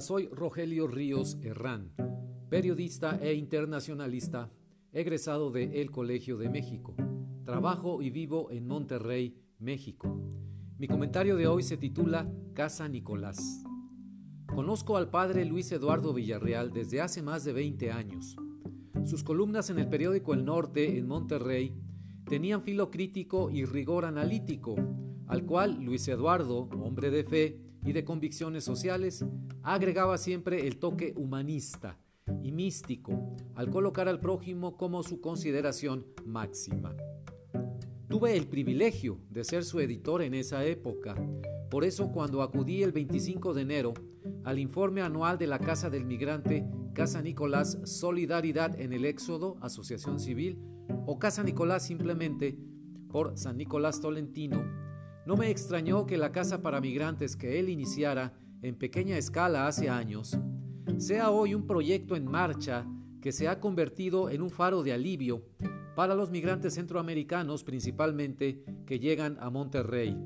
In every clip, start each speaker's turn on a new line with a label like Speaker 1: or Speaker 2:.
Speaker 1: Soy Rogelio Ríos Herrán, periodista e internacionalista, egresado de El Colegio de México. Trabajo y vivo en Monterrey, México. Mi comentario de hoy se titula Casa Nicolás. Conozco al padre Luis Eduardo Villarreal desde hace más de 20 años. Sus columnas en el periódico El Norte en Monterrey tenían filo crítico y rigor analítico, al cual Luis Eduardo, hombre de fe y de convicciones sociales, agregaba siempre el toque humanista y místico al colocar al prójimo como su consideración máxima. Tuve el privilegio de ser su editor en esa época, por eso cuando acudí el 25 de enero al informe anual de la Casa del Migrante Casa Nicolás Solidaridad en el Éxodo, Asociación Civil, o Casa Nicolás simplemente por San Nicolás Tolentino, no me extrañó que la casa para migrantes que él iniciara en pequeña escala hace años sea hoy un proyecto en marcha que se ha convertido en un faro de alivio para los migrantes centroamericanos principalmente que llegan a Monterrey.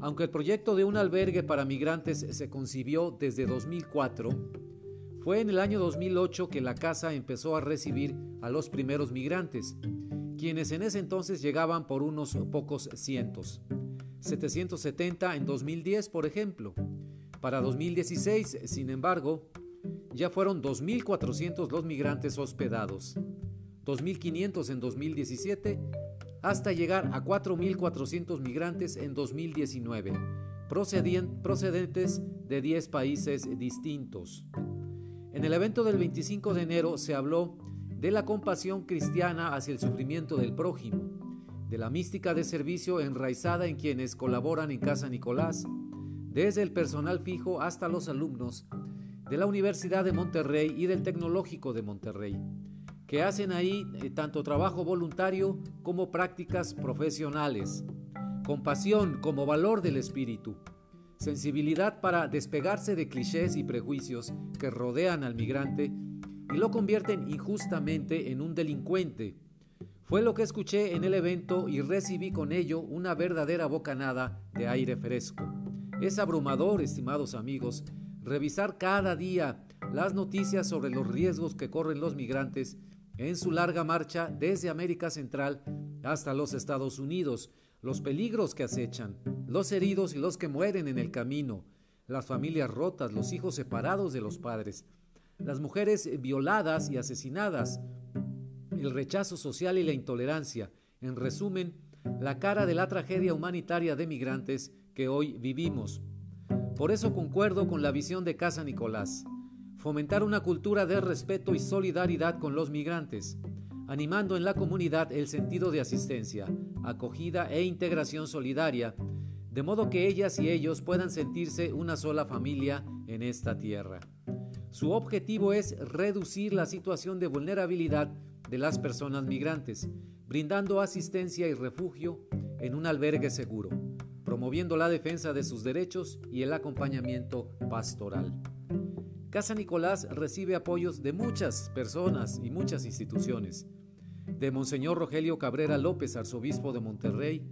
Speaker 1: Aunque el proyecto de un albergue para migrantes se concibió desde 2004, fue en el año 2008 que la casa empezó a recibir a los primeros migrantes, quienes en ese entonces llegaban por unos pocos cientos. 770 en 2010, por ejemplo. Para 2016, sin embargo, ya fueron 2.400 los migrantes hospedados, 2.500 en 2017, hasta llegar a 4.400 migrantes en 2019, procedentes de 10 países distintos. En el evento del 25 de enero se habló de la compasión cristiana hacia el sufrimiento del prójimo, de la mística de servicio enraizada en quienes colaboran en Casa Nicolás, desde el personal fijo hasta los alumnos de la Universidad de Monterrey y del Tecnológico de Monterrey, que hacen ahí eh, tanto trabajo voluntario como prácticas profesionales, compasión como valor del espíritu, sensibilidad para despegarse de clichés y prejuicios que rodean al migrante y lo convierten injustamente en un delincuente. Fue lo que escuché en el evento y recibí con ello una verdadera bocanada de aire fresco. Es abrumador, estimados amigos, revisar cada día las noticias sobre los riesgos que corren los migrantes en su larga marcha desde América Central hasta los Estados Unidos, los peligros que acechan, los heridos y los que mueren en el camino, las familias rotas, los hijos separados de los padres, las mujeres violadas y asesinadas, el rechazo social y la intolerancia, en resumen, la cara de la tragedia humanitaria de migrantes que hoy vivimos. Por eso concuerdo con la visión de Casa Nicolás, fomentar una cultura de respeto y solidaridad con los migrantes, animando en la comunidad el sentido de asistencia, acogida e integración solidaria, de modo que ellas y ellos puedan sentirse una sola familia en esta tierra. Su objetivo es reducir la situación de vulnerabilidad de las personas migrantes, brindando asistencia y refugio en un albergue seguro, promoviendo la defensa de sus derechos y el acompañamiento pastoral. Casa Nicolás recibe apoyos de muchas personas y muchas instituciones, de Monseñor Rogelio Cabrera López, arzobispo de Monterrey,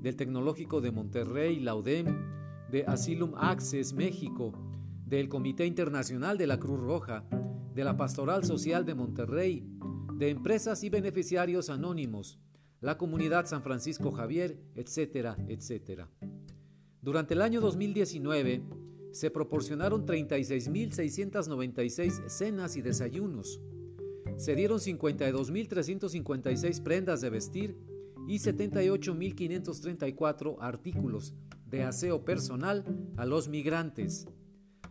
Speaker 1: del Tecnológico de Monterrey, la UDEM, de Asylum Access México, del Comité Internacional de la Cruz Roja, de la Pastoral Social de Monterrey, de empresas y beneficiarios anónimos, la comunidad San Francisco Javier, etcétera, etcétera. Durante el año 2019 se proporcionaron 36.696 cenas y desayunos, se dieron 52.356 prendas de vestir y 78.534 artículos de aseo personal a los migrantes.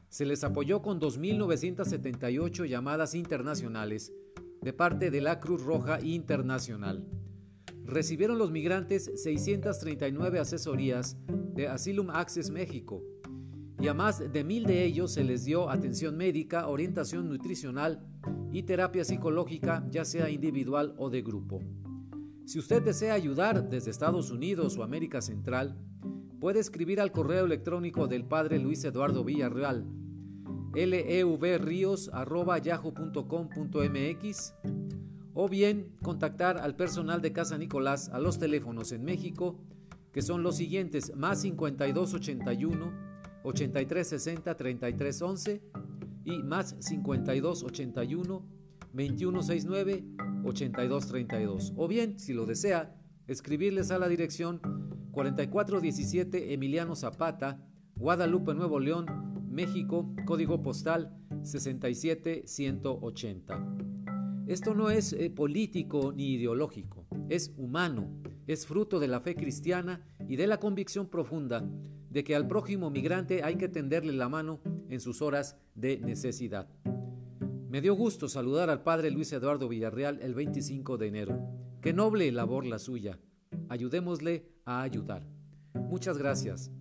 Speaker 1: Se les apoyó con 2.978 llamadas internacionales de parte de la Cruz Roja Internacional. Recibieron los migrantes 639 asesorías de Asylum Access México y a más de mil de ellos se les dio atención médica, orientación nutricional y terapia psicológica, ya sea individual o de grupo. Si usted desea ayudar desde Estados Unidos o América Central, puede escribir al correo electrónico del Padre Luis Eduardo Villarreal, levrios.yahoo.com.mx o bien contactar al personal de Casa Nicolás a los teléfonos en México, que son los siguientes, más 5281 8360 3311 y más 5281 2169 8232. O bien, si lo desea, escribirles a la dirección 4417 Emiliano Zapata, Guadalupe, Nuevo León, México, código postal 67180. Esto no es eh, político ni ideológico, es humano, es fruto de la fe cristiana y de la convicción profunda de que al prójimo migrante hay que tenderle la mano en sus horas de necesidad. Me dio gusto saludar al padre Luis Eduardo Villarreal el 25 de enero. Qué noble labor la suya. Ayudémosle a ayudar. Muchas gracias.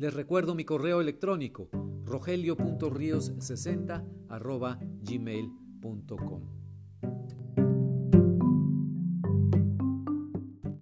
Speaker 1: Les recuerdo mi correo electrónico rogelio.rios60 gmail.com.